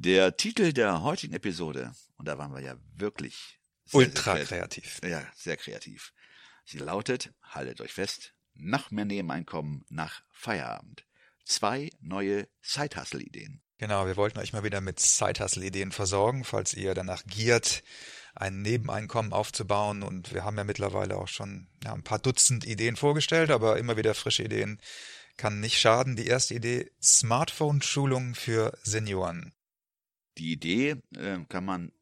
Der Titel der heutigen Episode, und da waren wir ja wirklich ultra sehr, kreativ. Ja, sehr kreativ. Sie lautet, haltet euch fest, nach mehr Nebeneinkommen nach Feierabend. Zwei neue Side-Hustle-Ideen. Genau, wir wollten euch mal wieder mit Side-Hustle-Ideen versorgen, falls ihr danach giert, ein Nebeneinkommen aufzubauen. Und wir haben ja mittlerweile auch schon ja, ein paar Dutzend Ideen vorgestellt, aber immer wieder frische Ideen kann nicht schaden. Die erste Idee, Smartphone-Schulung für Senioren. Die Idee äh, kann man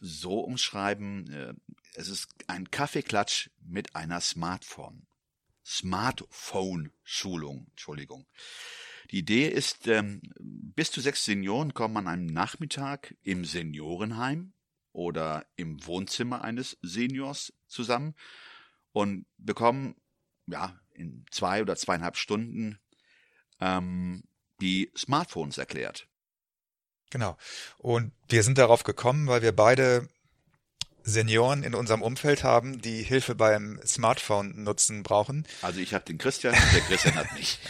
so umschreiben, äh, es ist ein Kaffeeklatsch mit einer Smartphone. Smartphone-Schulung, Entschuldigung. Die Idee ist, ähm, bis zu sechs Senioren kommen an einem Nachmittag im Seniorenheim oder im Wohnzimmer eines Seniors zusammen und bekommen ja in zwei oder zweieinhalb Stunden ähm, die Smartphones erklärt. Genau. Und wir sind darauf gekommen, weil wir beide Senioren in unserem Umfeld haben, die Hilfe beim Smartphone nutzen brauchen. Also ich habe den Christian, der Christian hat mich.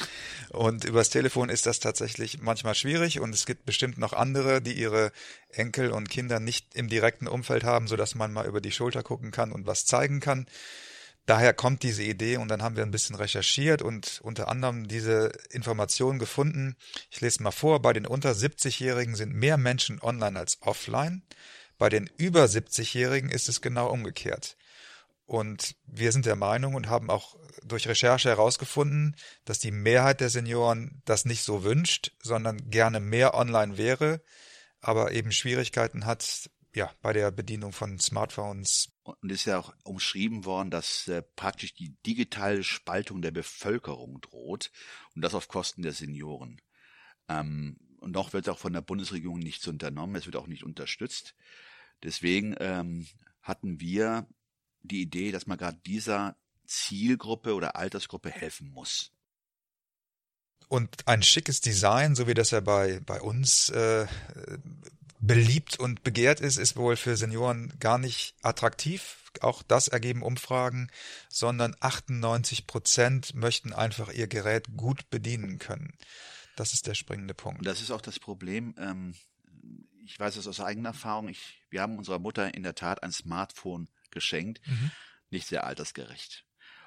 Und übers Telefon ist das tatsächlich manchmal schwierig und es gibt bestimmt noch andere, die ihre Enkel und Kinder nicht im direkten Umfeld haben, so dass man mal über die Schulter gucken kann und was zeigen kann daher kommt diese Idee und dann haben wir ein bisschen recherchiert und unter anderem diese Informationen gefunden. Ich lese mal vor, bei den unter 70-Jährigen sind mehr Menschen online als offline. Bei den über 70-Jährigen ist es genau umgekehrt. Und wir sind der Meinung und haben auch durch Recherche herausgefunden, dass die Mehrheit der Senioren das nicht so wünscht, sondern gerne mehr online wäre, aber eben Schwierigkeiten hat, ja, bei der Bedienung von Smartphones. Und ist ja auch umschrieben worden, dass äh, praktisch die digitale Spaltung der Bevölkerung droht und das auf Kosten der Senioren. Ähm, und noch wird auch von der Bundesregierung nichts unternommen, es wird auch nicht unterstützt. Deswegen ähm, hatten wir die Idee, dass man gerade dieser Zielgruppe oder Altersgruppe helfen muss. Und ein schickes Design, so wie das ja bei, bei uns äh, beliebt und begehrt ist, ist wohl für Senioren gar nicht attraktiv. Auch das ergeben Umfragen, sondern 98 Prozent möchten einfach ihr Gerät gut bedienen können. Das ist der springende Punkt. Das ist auch das Problem. Ähm, ich weiß es aus eigener Erfahrung. Ich, wir haben unserer Mutter in der Tat ein Smartphone geschenkt, mhm. nicht sehr altersgerecht.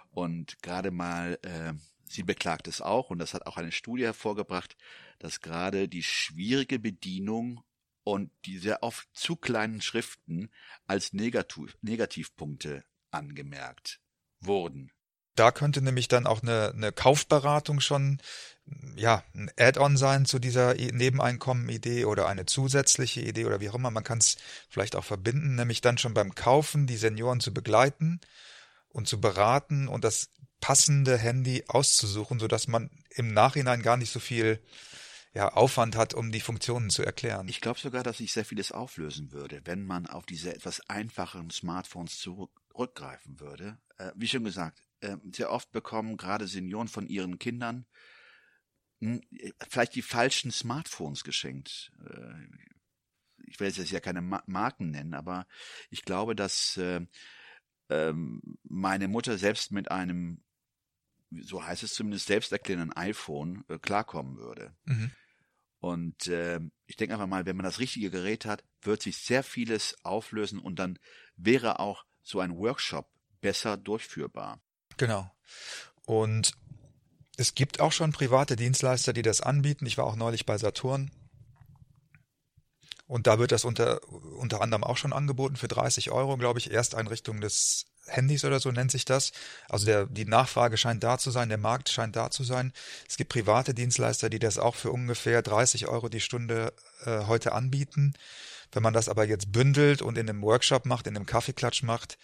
Und gerade mal, äh, sie beklagt es auch, und das hat auch eine Studie hervorgebracht, dass gerade die schwierige Bedienung und die sehr oft zu kleinen Schriften als Negativ Negativpunkte angemerkt wurden. Da könnte nämlich dann auch eine, eine Kaufberatung schon ja, ein Add-on sein zu dieser Nebeneinkommen-Idee oder eine zusätzliche Idee oder wie auch immer. Man kann es vielleicht auch verbinden, nämlich dann schon beim Kaufen die Senioren zu begleiten und zu beraten und das passende Handy auszusuchen, sodass man im Nachhinein gar nicht so viel ja, Aufwand hat, um die Funktionen zu erklären. Ich glaube sogar, dass sich sehr vieles auflösen würde, wenn man auf diese etwas einfacheren Smartphones zurückgreifen würde. Äh, wie schon gesagt, äh, sehr oft bekommen gerade Senioren von ihren Kindern hm, vielleicht die falschen Smartphones geschenkt. Äh, ich will jetzt ja keine Ma Marken nennen, aber ich glaube, dass äh, ähm, meine Mutter selbst mit einem so heißt es zumindest, selbsterklärenden iPhone äh, klarkommen würde. Mhm. Und äh, ich denke einfach mal, wenn man das richtige Gerät hat, wird sich sehr vieles auflösen und dann wäre auch so ein Workshop besser durchführbar. Genau. Und es gibt auch schon private Dienstleister, die das anbieten. Ich war auch neulich bei Saturn. Und da wird das unter, unter anderem auch schon angeboten für 30 Euro, glaube ich, Ersteinrichtung des Handys oder so nennt sich das. Also der, die Nachfrage scheint da zu sein, der Markt scheint da zu sein. Es gibt private Dienstleister, die das auch für ungefähr 30 Euro die Stunde äh, heute anbieten. Wenn man das aber jetzt bündelt und in einem Workshop macht, in einem Kaffeeklatsch macht,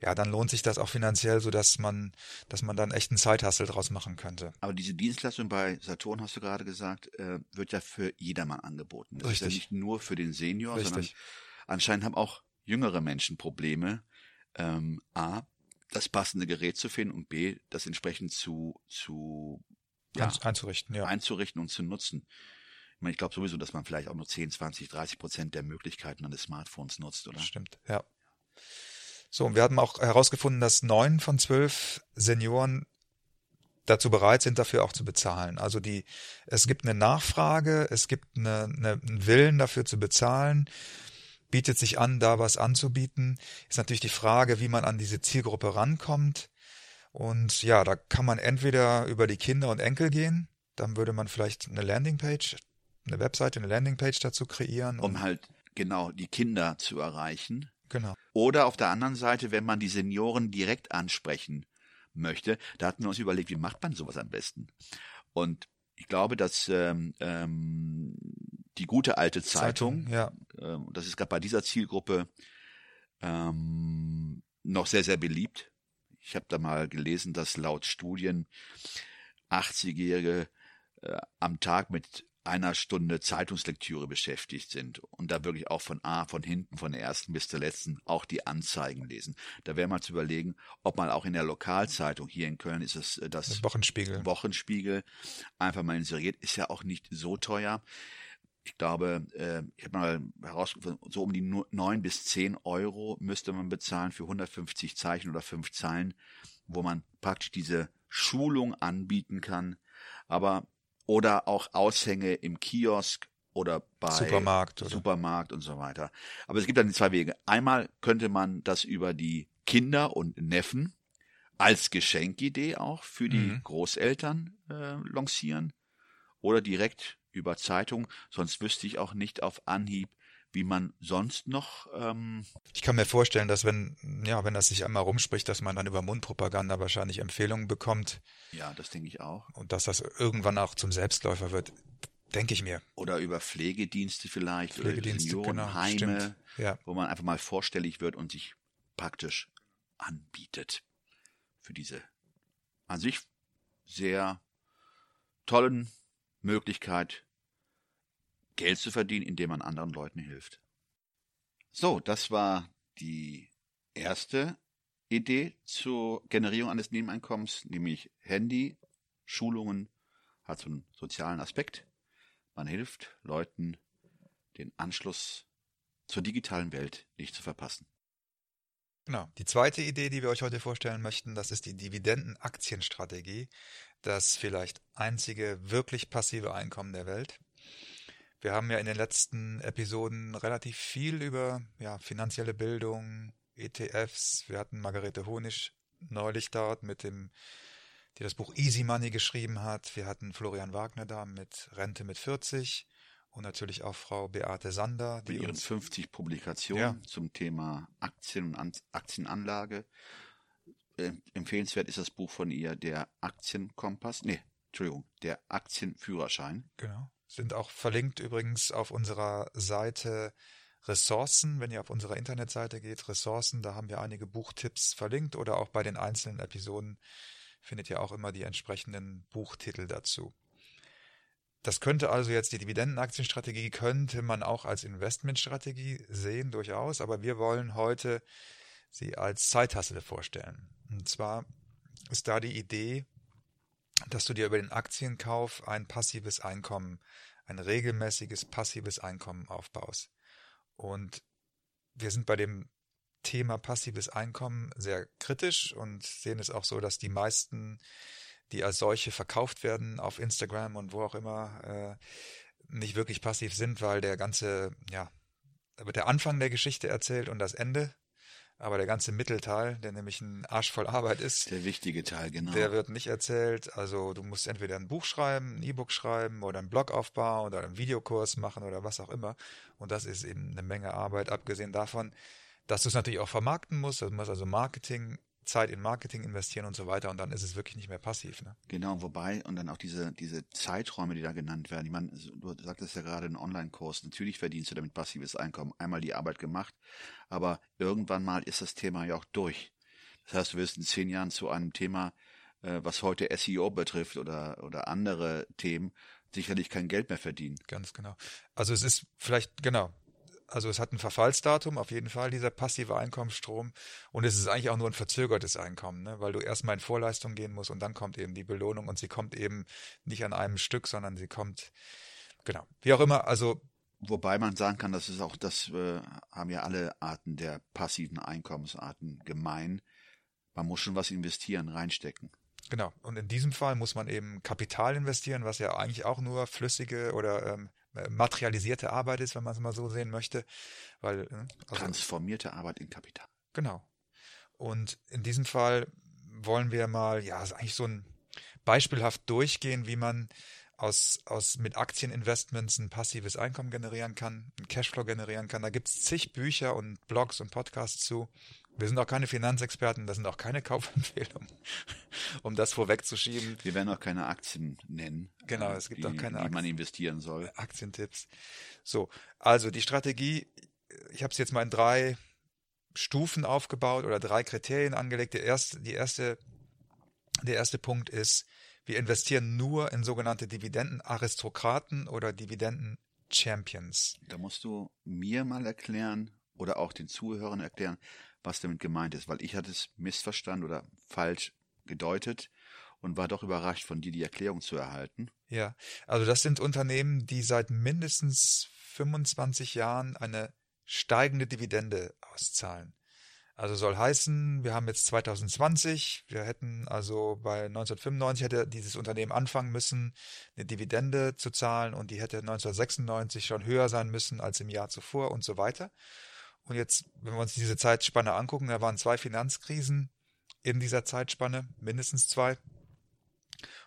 ja, dann lohnt sich das auch finanziell, so dass man, dass man dann echt einen Zeithassel draus machen könnte. Aber diese Dienstleistung bei Saturn, hast du gerade gesagt, äh, wird ja für jedermann angeboten. Das Richtig. ist ja nicht nur für den Senior, Richtig. sondern anscheinend haben auch jüngere Menschen Probleme, ähm, A, das passende Gerät zu finden und B, das entsprechend zu, zu ja, Ein, einzurichten, ja. einzurichten und zu nutzen. Ich meine, ich glaube sowieso, dass man vielleicht auch nur 10, 20, 30 Prozent der Möglichkeiten eines Smartphones nutzt, oder? Stimmt, ja. So, und wir hatten auch herausgefunden, dass neun von zwölf Senioren dazu bereit sind, dafür auch zu bezahlen. Also die, es gibt eine Nachfrage, es gibt eine, eine, einen Willen dafür zu bezahlen, bietet sich an, da was anzubieten. Ist natürlich die Frage, wie man an diese Zielgruppe rankommt. Und ja, da kann man entweder über die Kinder und Enkel gehen, dann würde man vielleicht eine Landingpage, eine Webseite, eine Landingpage dazu kreieren. Um halt genau die Kinder zu erreichen. genau. Oder auf der anderen Seite, wenn man die Senioren direkt ansprechen möchte, da hatten wir uns überlegt, wie macht man sowas am besten? Und ich glaube, dass ähm, ähm, die gute alte Zeitung, ja, ähm, das ist gerade bei dieser Zielgruppe ähm, noch sehr, sehr beliebt. Ich habe da mal gelesen, dass laut Studien 80-Jährige äh, am Tag mit einer Stunde Zeitungslektüre beschäftigt sind und da wirklich auch von A, von hinten, von der ersten bis zur letzten auch die Anzeigen lesen. Da wäre mal zu überlegen, ob man auch in der Lokalzeitung, hier in Köln ist es äh, das Wochenspiegel. Wochenspiegel, einfach mal inseriert, ist ja auch nicht so teuer. Ich glaube, äh, ich habe mal herausgefunden, so um die nu- neun bis zehn Euro müsste man bezahlen für 150 Zeichen oder fünf Zeilen, wo man praktisch diese Schulung anbieten kann. Aber oder auch Aushänge im Kiosk oder bei Supermarkt oder- Supermarkt und so weiter. Aber es gibt dann zwei Wege. Einmal könnte man das über die Kinder und Neffen als Geschenkidee auch für die Mhm. Großeltern äh, lancieren oder direkt über Zeitung. Sonst wüsste ich auch nicht auf Anhieb, wie man sonst noch ähm, Ich kann mir vorstellen, dass wenn, ja, wenn das sich einmal rumspricht, dass man dann über Mundpropaganda wahrscheinlich Empfehlungen bekommt ja, das denke ich auch. und dass das irgendwann auch zum Selbstläufer wird, denke ich mir. Oder über Pflegedienste vielleicht Pflegedienste, oder genau, Seniorenheime, stimmt. Ja. wo man einfach mal vorstellig wird und sich praktisch anbietet für diese an sich sehr tollen Möglichkeit, Geld zu verdienen, indem man anderen Leuten hilft. So, das war die erste Idee zur Generierung eines Nebeneinkommens, nämlich Handy, Schulungen, hat so einen sozialen Aspekt. Man hilft Leuten, den Anschluss zur digitalen Welt nicht zu verpassen. Genau. Die zweite Idee, die wir euch heute vorstellen möchten, das ist die Dividendenaktienstrategie, das vielleicht einzige wirklich passive Einkommen der Welt. Wir haben ja in den letzten Episoden relativ viel über ja, finanzielle Bildung, ETFs. Wir hatten Margarete Honig neulich dort mit dem, die das Buch Easy Money geschrieben hat. Wir hatten Florian Wagner da mit Rente mit 40 und natürlich auch Frau Beate Sander, die Mit ihren uns 50 Publikationen Ja. zum Thema Aktien und An Aktienanlage. Äh, empfehlenswert ist das Buch von ihr, der Aktienkompass. Nee, Entschuldigung, der Aktienführerschein. Genau. Sind auch verlinkt übrigens auf unserer Seite Ressourcen. Wenn ihr auf unserer Internetseite geht, Ressourcen, da haben wir einige Buchtipps verlinkt oder auch bei den einzelnen Episoden findet ihr auch immer die entsprechenden Buchtitel dazu. Das könnte also jetzt die Dividendenaktienstrategie könnte man auch als Investmentstrategie sehen durchaus, aber wir wollen heute sie als Zeithassel vorstellen. Und zwar ist da die Idee, dass du dir über den Aktienkauf ein passives Einkommen, ein regelmäßiges passives Einkommen aufbaust. Und wir sind bei dem Thema passives Einkommen sehr kritisch und sehen es auch so, dass die meisten, die als solche verkauft werden auf Instagram und wo auch immer, äh, nicht wirklich passiv sind, weil der ganze, ja, da wird der Anfang der Geschichte erzählt und das Ende, aber der ganze Mittelteil, der nämlich ein Arsch voll Arbeit ist, Der wichtige Teil, genau. der wird nicht erzählt. Also du musst entweder ein Buch schreiben, ein E-Book schreiben oder einen Blog aufbauen oder einen Videokurs machen oder was auch immer. Und das ist eben eine Menge Arbeit, abgesehen davon, dass du es natürlich auch vermarkten musst. Du musst also Marketing, Zeit in Marketing investieren und so weiter. Und dann ist es wirklich nicht mehr passiv. Ne? Genau, wobei, und dann auch diese, diese Zeiträume, die da genannt werden. Ich meine, du sagtest ja gerade einen Online-Kurs. Natürlich verdienst du damit passives Einkommen. Einmal die Arbeit gemacht, aber irgendwann mal ist das Thema ja auch durch. Das heißt, du wirst in zehn Jahren zu einem Thema, äh, was heute SEO betrifft oder, oder andere Themen, sicherlich kein Geld mehr verdienen. Ganz genau. Also es ist vielleicht, genau, also es hat ein Verfallsdatum, auf jeden Fall, dieser passive Einkommensstrom. Und es ist eigentlich auch nur ein verzögertes Einkommen, ne? weil du erstmal in Vorleistung gehen musst und dann kommt eben die Belohnung und sie kommt eben nicht an einem Stück, sondern sie kommt, genau, wie auch immer, also. Wobei man sagen kann, das ist auch, das äh, haben ja alle Arten der passiven Einkommensarten gemein. Man muss schon was investieren, reinstecken. Genau. Und in diesem Fall muss man eben Kapital investieren, was ja eigentlich auch nur flüssige oder ähm, materialisierte Arbeit ist, wenn man es mal so sehen möchte. Weil, äh, also, Transformierte Arbeit in Kapital. Genau. Und in diesem Fall wollen wir mal, ja, eigentlich so ein beispielhaft durchgehen, wie man aus, aus mit Aktieninvestments ein passives Einkommen generieren kann, ein Cashflow generieren kann. Da gibt es zig Bücher und Blogs und Podcasts zu. Wir sind auch keine Finanzexperten, das sind auch keine Kaufempfehlungen, um das vorwegzuschieben. Wir werden auch keine Aktien nennen. Genau, es gibt die, auch keine Aktien. man investieren soll. Aktientipps. So, also die Strategie, ich habe es jetzt mal in drei Stufen aufgebaut oder drei Kriterien angelegt. Der erste, die erste, der erste Punkt ist, wir investieren nur in sogenannte Dividendenaristokraten oder Dividenden-Champions. Da musst du mir mal erklären oder auch den Zuhörern erklären, was damit gemeint ist, weil ich hatte es missverstanden oder falsch gedeutet und war doch überrascht, von dir die Erklärung zu erhalten. Ja, also das sind Unternehmen, die seit mindestens 25 Jahren eine steigende Dividende auszahlen. Also soll heißen, wir haben jetzt 2020, wir hätten also bei 1995 hätte dieses Unternehmen anfangen müssen, eine Dividende zu zahlen und die hätte 1996 schon höher sein müssen als im Jahr zuvor und so weiter. Und jetzt, wenn wir uns diese Zeitspanne angucken, da waren zwei Finanzkrisen in dieser Zeitspanne, mindestens zwei.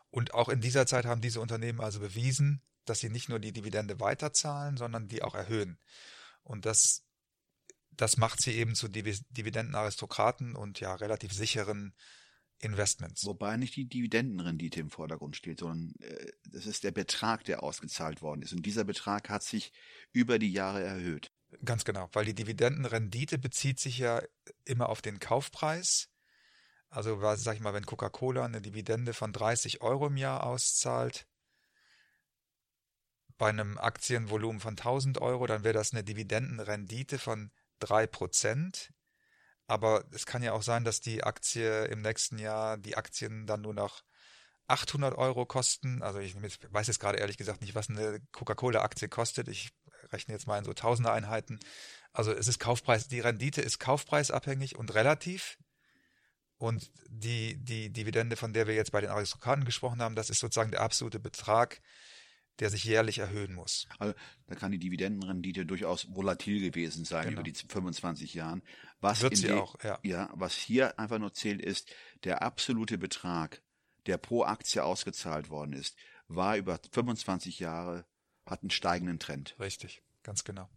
Und auch in dieser Zeit haben diese Unternehmen also bewiesen, dass sie nicht nur die Dividende weiterzahlen, sondern die auch erhöhen. Und das, das macht sie eben zu Dividendenaristokraten und ja relativ sicheren Investments. Wobei nicht die Dividendenrendite im Vordergrund steht, sondern äh, das ist der Betrag, der ausgezahlt worden ist. Und dieser Betrag hat sich über die Jahre erhöht. Ganz genau, weil die Dividendenrendite bezieht sich ja immer auf den Kaufpreis. Also, sag ich mal, wenn Coca-Cola eine Dividende von 30 Euro im Jahr auszahlt, bei einem Aktienvolumen von 1000 Euro, dann wäre das eine Dividendenrendite von 3%. Aber es kann ja auch sein, dass die Aktie im nächsten Jahr, die Aktien dann nur noch 800 Euro kosten. Also ich weiß jetzt gerade ehrlich gesagt nicht, was eine Coca-Cola-Aktie kostet. Ich rechne jetzt mal in so tausende Einheiten. Also es ist Kaufpreis, die Rendite ist kaufpreisabhängig und relativ. Und die, die Dividende, von der wir jetzt bei den Aristokraten gesprochen haben, das ist sozusagen der absolute Betrag, der sich jährlich erhöhen muss. Also da kann die Dividendenrendite durchaus volatil gewesen sein genau. über die 25 Jahren. Was Wird sie die, auch, ja. ja. Was hier einfach nur zählt, ist der absolute Betrag, der pro Aktie ausgezahlt worden ist, war über 25 Jahre hat einen steigenden Trend. Richtig, ganz genau.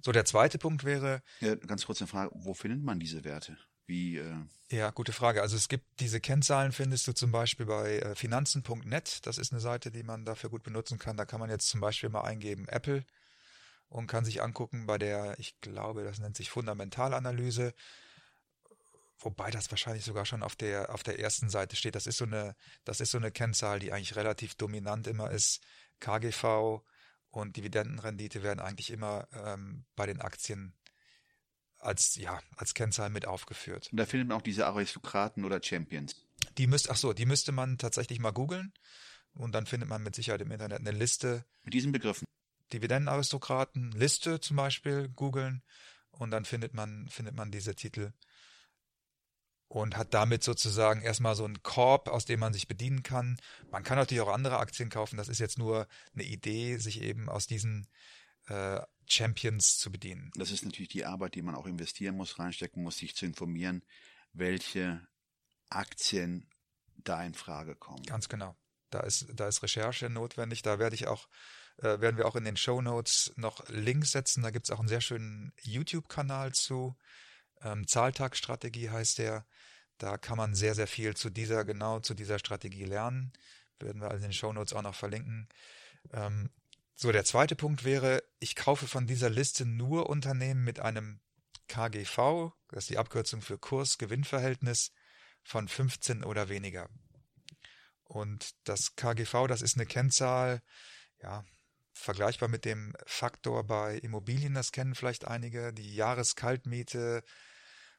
So, der zweite Punkt wäre. Ja, ganz kurz eine Frage, wo findet man diese Werte? Wie, äh ja, gute Frage. Also es gibt diese Kennzahlen, findest du zum Beispiel bei äh, finanzen.net. Das ist eine Seite, die man dafür gut benutzen kann. Da kann man jetzt zum Beispiel mal eingeben Apple und kann sich angucken bei der, ich glaube, das nennt sich Fundamentalanalyse. Wobei das wahrscheinlich sogar schon auf der, auf der ersten Seite steht. Das ist so eine, das ist so eine Kennzahl, die eigentlich relativ dominant immer ist. KGV und Dividendenrendite werden eigentlich immer ähm, bei den Aktien als ja als Kennzahl mit aufgeführt. Und da findet man auch diese Aristokraten oder Champions. Die müsste ach so, die müsste man tatsächlich mal googeln und dann findet man mit Sicherheit im Internet eine Liste mit diesen Begriffen. Dividendenaristokraten Liste zum Beispiel googeln und dann findet man findet man diese Titel und hat damit sozusagen erstmal so einen Korb, aus dem man sich bedienen kann. Man kann natürlich auch andere Aktien kaufen. Das ist jetzt nur eine Idee, sich eben aus diesen äh, Champions zu bedienen. Das ist natürlich die Arbeit, die man auch investieren muss, reinstecken muss, sich zu informieren, welche Aktien da in Frage kommen. Ganz genau. Da ist, da ist Recherche notwendig. Da werde ich auch, äh, werden wir auch in den Show Notes noch Links setzen. Da gibt es auch einen sehr schönen YouTube-Kanal zu. Ähm, Zahltagsstrategie heißt der. Da kann man sehr, sehr viel zu dieser, genau zu dieser Strategie lernen. Werden wir also in den Show Notes auch noch verlinken. Ähm, so, der zweite Punkt wäre, ich kaufe von dieser Liste nur Unternehmen mit einem KGV, das ist die Abkürzung für Kurs-Gewinn-Verhältnis, von 15 oder weniger. Und das KGV, das ist eine Kennzahl, ja, vergleichbar mit dem Faktor bei Immobilien, das kennen vielleicht einige. Die Jahreskaltmiete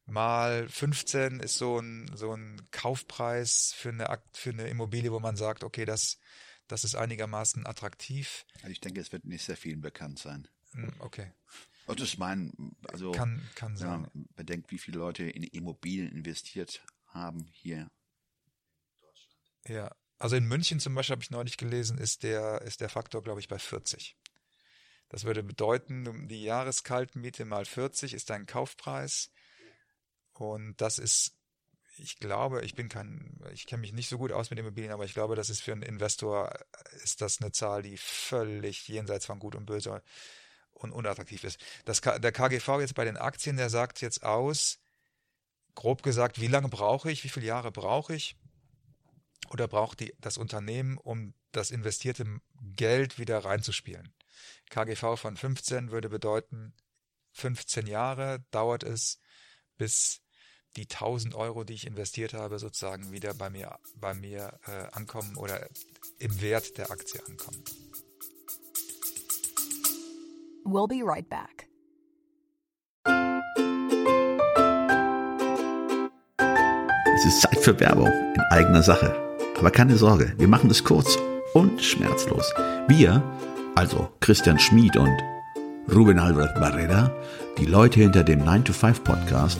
mal 15 ist so ein, so ein Kaufpreis für eine, für eine Immobilie, wo man sagt, okay, das, das ist einigermaßen attraktiv. Also ich denke, es wird nicht sehr vielen bekannt sein. Hm, okay. Und das mein, also kann, kann sein. Wenn man bedenkt, wie viele Leute in Immobilien investiert haben hier ja, also in München zum Beispiel habe ich neulich gelesen, ist der, ist der Faktor, glaube ich, bei 40. Das würde bedeuten, die Jahreskaltmiete mal 40 ist dein Kaufpreis. Und das ist, ich glaube, ich bin kein, ich kenne mich nicht so gut aus mit Immobilien, aber ich glaube, das ist für einen Investor, ist das eine Zahl, die völlig jenseits von Gut und Böse und unattraktiv ist. Das, der KGV jetzt bei den Aktien, der sagt jetzt aus, grob gesagt, wie lange brauche ich, wie viele Jahre brauche ich, oder braucht die, das Unternehmen, um das investierte Geld wieder reinzuspielen? KGV von 15 würde bedeuten, 15 Jahre dauert es, bis die 1000 Euro, die ich investiert habe, sozusagen wieder bei mir, bei mir äh, ankommen oder im Wert der Aktie ankommen. We'll be right back. Es ist Zeit für Werbung in eigener Sache. Aber keine Sorge, wir machen es kurz und schmerzlos. Wir, also Christian Schmid und Ruben Albert Barrera, die Leute hinter dem 9-to-5-Podcast,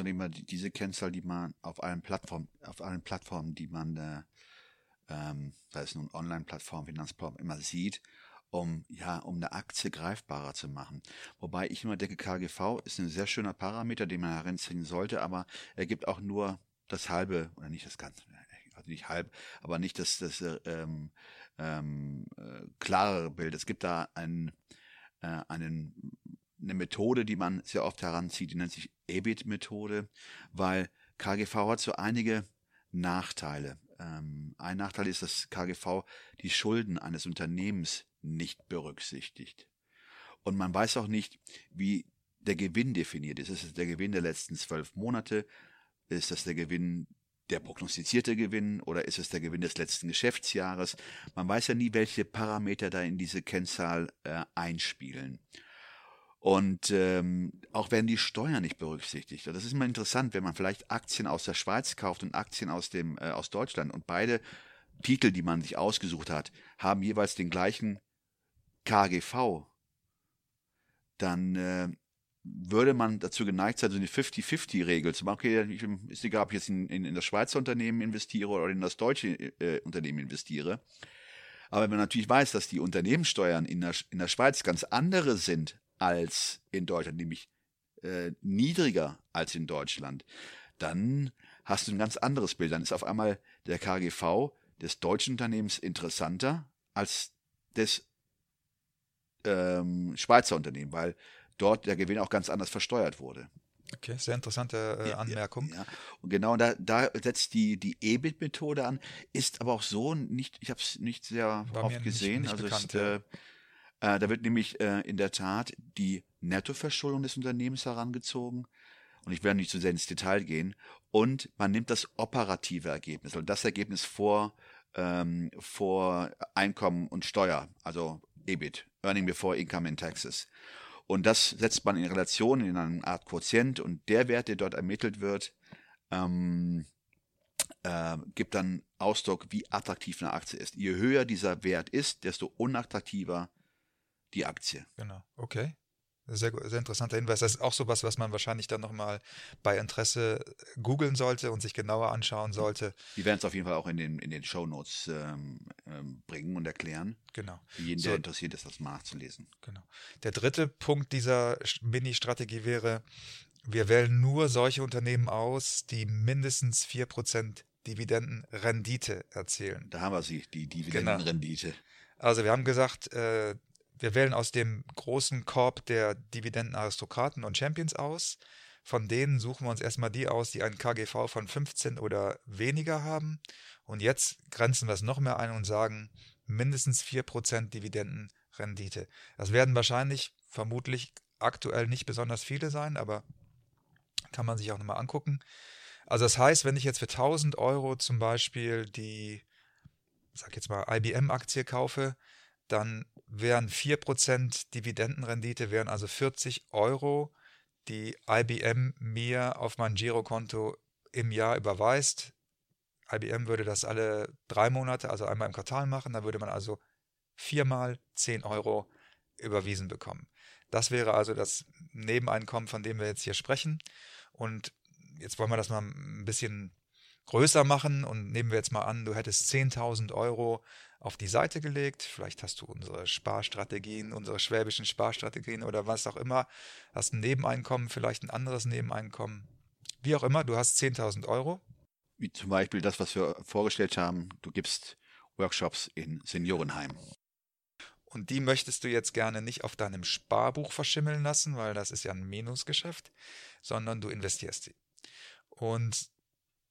Noch immer diese Kennzahl, die man auf allen Plattformen, auf allen Plattformen, die man, äh, ähm, da ist nun Online-Plattform, Finanzplattform, immer sieht, um, ja, um eine Aktie greifbarer zu machen. Wobei ich immer denke, KGV ist ein sehr schöner Parameter, den man heranziehen sollte, aber er gibt auch nur das halbe, oder nicht das ganze, also nicht halb, aber nicht das, das ähm, ähm, äh, klarere Bild. Es gibt da einen, äh, einen eine Methode, die man sehr oft heranzieht, die nennt sich EBIT-Methode, weil KGV hat so einige Nachteile. Ähm, ein Nachteil ist, dass KGV die Schulden eines Unternehmens nicht berücksichtigt. Und man weiß auch nicht, wie der Gewinn definiert ist. Ist es der Gewinn der letzten zwölf Monate? Ist das der Gewinn, der prognostizierte Gewinn oder ist es der Gewinn des letzten Geschäftsjahres? Man weiß ja nie, welche Parameter da in diese Kennzahl äh, einspielen. Und ähm, auch werden die Steuern nicht berücksichtigt. Das ist immer interessant, wenn man vielleicht Aktien aus der Schweiz kauft und Aktien aus dem äh, aus Deutschland und beide Titel, die man sich ausgesucht hat, haben jeweils den gleichen KGV. Dann äh, würde man dazu geneigt sein, so eine 50-50-Regel zu machen. Okay, ist egal, ob ich jetzt in, in, in das Schweizer Unternehmen investiere oder in das deutsche äh, Unternehmen investiere. Aber wenn man natürlich weiß, dass die Unternehmenssteuern in der, in der Schweiz ganz andere sind als in Deutschland, nämlich äh, niedriger als in Deutschland, dann hast du ein ganz anderes Bild. Dann ist auf einmal der KGV des deutschen Unternehmens interessanter als des ähm, Schweizer Unternehmens, weil dort der Gewinn auch ganz anders versteuert wurde. Okay, sehr interessante äh, Anmerkung. Ja, ja, Und genau da, da setzt die, die EBIT-Methode an, ist aber auch so nicht, ich habe es nicht sehr War oft gesehen. Nicht, nicht also bekannt, ist, ja. Äh, da wird nämlich äh, in der Tat die Nettoverschuldung des Unternehmens herangezogen. Und ich werde nicht zu sehr ins Detail gehen. Und man nimmt das operative Ergebnis, also das Ergebnis vor, ähm, vor Einkommen und Steuer, also EBIT, Earning Before Income and Taxes. Und das setzt man in Relation in eine Art Quotient und der Wert, der dort ermittelt wird, ähm, äh, gibt dann Ausdruck, wie attraktiv eine Aktie ist. Je höher dieser Wert ist, desto unattraktiver die Aktie. Genau, okay. Sehr, sehr interessanter Hinweis. Das ist auch sowas, was man wahrscheinlich dann nochmal bei Interesse googeln sollte und sich genauer anschauen sollte. Wir werden es auf jeden Fall auch in den, in den Show Notes ähm, ähm, bringen und erklären. Genau. Für jeden, der so, interessiert ist, das nachzulesen. Genau. Der dritte Punkt dieser Mini-Strategie wäre, wir wählen nur solche Unternehmen aus, die mindestens 4% Dividendenrendite erzielen. Da haben wir sie, die Dividendenrendite. Genau. Also wir haben gesagt, äh, wir wählen aus dem großen Korb der Dividendenaristokraten und Champions aus. Von denen suchen wir uns erstmal die aus, die einen KGV von 15 oder weniger haben. Und jetzt grenzen wir es noch mehr ein und sagen mindestens 4% Dividendenrendite. Das werden wahrscheinlich vermutlich aktuell nicht besonders viele sein, aber kann man sich auch nochmal angucken. Also das heißt, wenn ich jetzt für 1000 Euro zum Beispiel die, sag jetzt mal, IBM-Aktie kaufe, dann wären 4% Dividendenrendite, wären also 40 Euro, die IBM mir auf mein Girokonto im Jahr überweist. IBM würde das alle drei Monate, also einmal im Quartal machen, dann würde man also viermal 10 Euro überwiesen bekommen. Das wäre also das Nebeneinkommen, von dem wir jetzt hier sprechen. Und jetzt wollen wir das mal ein bisschen größer machen und nehmen wir jetzt mal an, du hättest 10.000 Euro auf die Seite gelegt. Vielleicht hast du unsere Sparstrategien, unsere schwäbischen Sparstrategien oder was auch immer. Hast ein Nebeneinkommen, vielleicht ein anderes Nebeneinkommen. Wie auch immer, du hast 10.000 Euro. Wie zum Beispiel das, was wir vorgestellt haben. Du gibst Workshops in Seniorenheim. Und die möchtest du jetzt gerne nicht auf deinem Sparbuch verschimmeln lassen, weil das ist ja ein Minusgeschäft, sondern du investierst sie. Und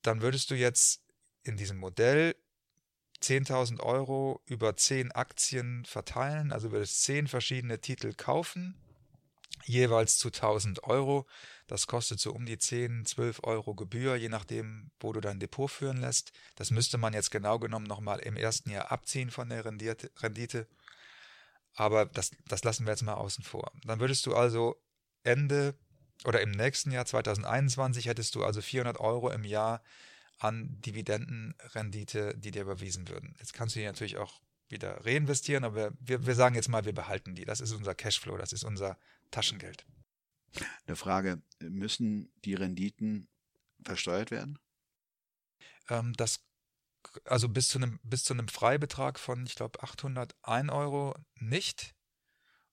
dann würdest du jetzt in diesem Modell 10.000 Euro über 10 Aktien verteilen, also würdest 10 verschiedene Titel kaufen, jeweils zu 1.000 Euro. Das kostet so um die 10, 12 Euro Gebühr, je nachdem, wo du dein Depot führen lässt. Das müsste man jetzt genau genommen nochmal im ersten Jahr abziehen von der Rendite. Aber das, das lassen wir jetzt mal außen vor. Dann würdest du also Ende oder im nächsten Jahr 2021 hättest du also 400 Euro im Jahr an Dividendenrendite, die dir überwiesen würden. Jetzt kannst du die natürlich auch wieder reinvestieren, aber wir, wir sagen jetzt mal, wir behalten die. Das ist unser Cashflow, das ist unser Taschengeld. Eine Frage, müssen die Renditen versteuert werden? Ähm, das, also bis zu, einem, bis zu einem Freibetrag von, ich glaube, 801 Euro nicht.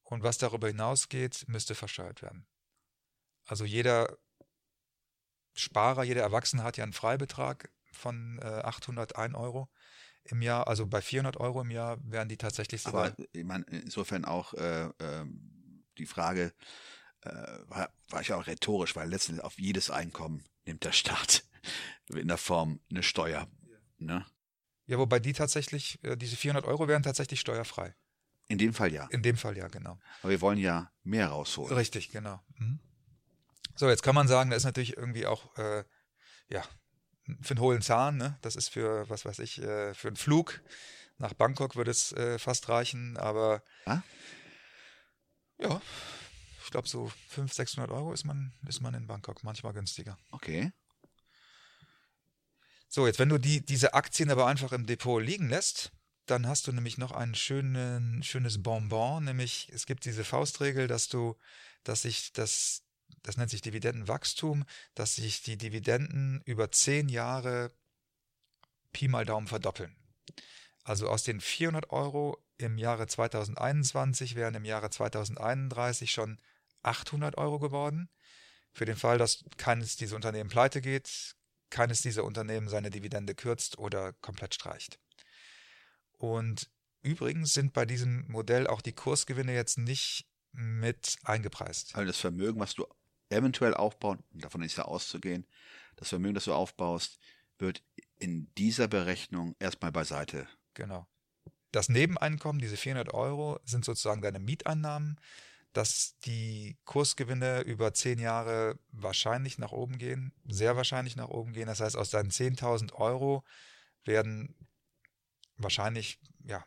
Und was darüber hinausgeht, müsste versteuert werden. Also jeder Sparer, jeder Erwachsene hat ja einen Freibetrag von äh, 801 Euro im Jahr. Also bei 400 Euro im Jahr wären die tatsächlich so. Aber ich meine, insofern auch äh, äh, die Frage äh, war, war ich auch rhetorisch, weil letztendlich auf jedes Einkommen nimmt der Staat in der Form eine Steuer. Ne? Ja, wobei die tatsächlich, äh, diese 400 Euro wären tatsächlich steuerfrei. In dem Fall ja. In dem Fall ja, genau. Aber wir wollen ja mehr rausholen. Richtig, genau. Mhm. So, jetzt kann man sagen, da ist natürlich irgendwie auch, äh, ja, für einen hohlen Zahn, ne? Das ist für, was weiß ich, äh, für einen Flug nach Bangkok würde es äh, fast reichen, aber ah? ja, ich glaube so 500, 600 Euro ist man, ist man in Bangkok, manchmal günstiger. Okay. So, jetzt wenn du die, diese Aktien aber einfach im Depot liegen lässt, dann hast du nämlich noch ein schönen, schönes Bonbon, nämlich es gibt diese Faustregel, dass du, dass sich das das nennt sich Dividendenwachstum, dass sich die Dividenden über zehn Jahre Pi mal Daumen verdoppeln. Also aus den 400 Euro im Jahre 2021 wären im Jahre 2031 schon 800 Euro geworden. Für den Fall, dass keines dieser Unternehmen pleite geht, keines dieser Unternehmen seine Dividende kürzt oder komplett streicht. Und übrigens sind bei diesem Modell auch die Kursgewinne jetzt nicht mit eingepreist. Also das Vermögen, was du eventuell aufbauen, davon ist ja auszugehen, das Vermögen, das du aufbaust, wird in dieser Berechnung erstmal beiseite. Genau. Das Nebeneinkommen, diese 400 Euro, sind sozusagen deine Mieteinnahmen, dass die Kursgewinne über zehn Jahre wahrscheinlich nach oben gehen, sehr wahrscheinlich nach oben gehen. Das heißt, aus deinen 10.000 Euro werden wahrscheinlich, ja,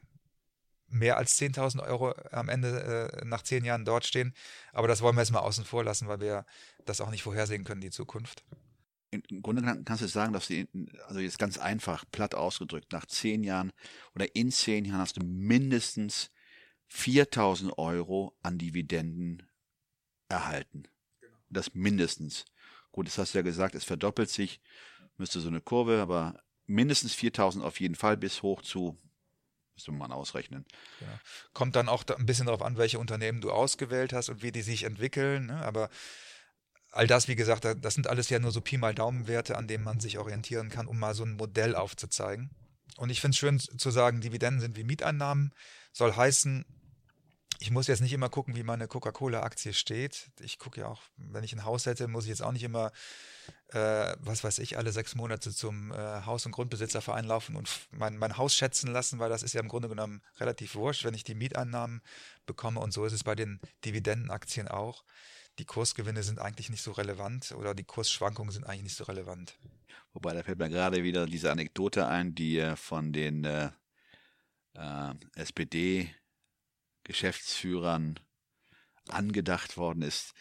mehr als 10.000 Euro am Ende äh, nach zehn Jahren dort stehen. Aber das wollen wir jetzt mal außen vor lassen, weil wir das auch nicht vorhersehen können, die Zukunft. Im Grunde kannst du sagen, dass du, also jetzt ganz einfach, platt ausgedrückt, nach zehn Jahren oder in zehn Jahren hast du mindestens 4000 Euro an Dividenden erhalten. Genau. Das mindestens. Gut, das hast du ja gesagt, es verdoppelt sich, müsste so eine Kurve, aber mindestens 4000 auf jeden Fall bis hoch zu, müsste man ausrechnen. Ja. Kommt dann auch ein bisschen darauf an, welche Unternehmen du ausgewählt hast und wie die sich entwickeln, ne? aber all das, wie gesagt, das sind alles ja nur so Pi mal Daumenwerte, an denen man sich orientieren kann, um mal so ein Modell aufzuzeigen. Und ich finde es schön zu sagen, Dividenden sind wie Mieteinnahmen. Soll heißen, ich muss jetzt nicht immer gucken, wie meine Coca-Cola-Aktie steht. Ich gucke ja auch, wenn ich ein Haus hätte, muss ich jetzt auch nicht immer, äh, was weiß ich, alle sechs Monate zum äh, Haus- und Grundbesitzerverein laufen und mein, mein Haus schätzen lassen, weil das ist ja im Grunde genommen relativ wurscht, wenn ich die Mieteinnahmen bekomme. Und so ist es bei den Dividendenaktien auch. Die Kursgewinne sind eigentlich nicht so relevant oder die Kursschwankungen sind eigentlich nicht so relevant. Wobei, da fällt mir gerade wieder diese Anekdote ein, die von den äh, äh SPD Geschäftsführern angedacht worden ist,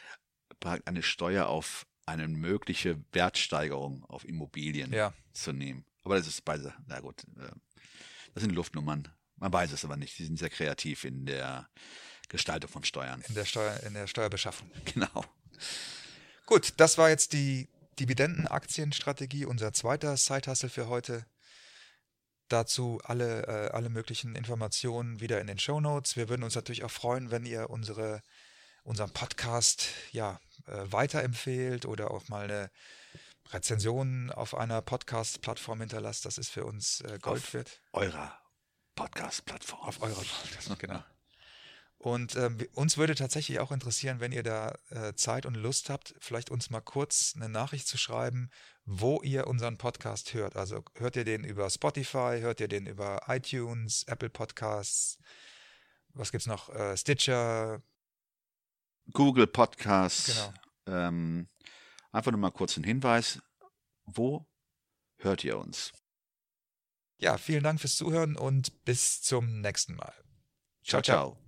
eine Steuer auf eine mögliche Wertsteigerung auf Immobilien ja. zu nehmen. Aber das ist bei, na gut, äh, das sind Luftnummern. Man weiß es aber nicht. Sie sind sehr kreativ in der Gestaltung von Steuern. In der Steuer, in der Steuerbeschaffung. Genau. Gut, das war jetzt die Dividendenaktienstrategie, unser zweiter Side-Hustle für heute. Dazu alle, äh, alle möglichen Informationen wieder in den Show Notes. Wir würden uns natürlich auch freuen, wenn ihr unsere, unseren Podcast ja, äh, weiterempfehlt oder auch mal eine Rezension auf einer Podcast-Plattform hinterlasst. Das ist für uns äh, Gold auf wert. Eurer Podcast-Plattform. Auf eurer Podcast, genau. Und äh, uns würde tatsächlich auch interessieren, wenn ihr da äh, Zeit und Lust habt, vielleicht uns mal kurz eine Nachricht zu schreiben, wo ihr unseren Podcast hört. Also hört ihr den über Spotify, hört ihr den über iTunes, Apple Podcasts, was gibt's noch? Äh, Stitcher, Google Podcasts. Genau. Ähm, einfach nur mal kurz ein Hinweis. Wo hört ihr uns? Ja, vielen Dank fürs Zuhören und bis zum nächsten Mal. Ciao, ciao. ciao.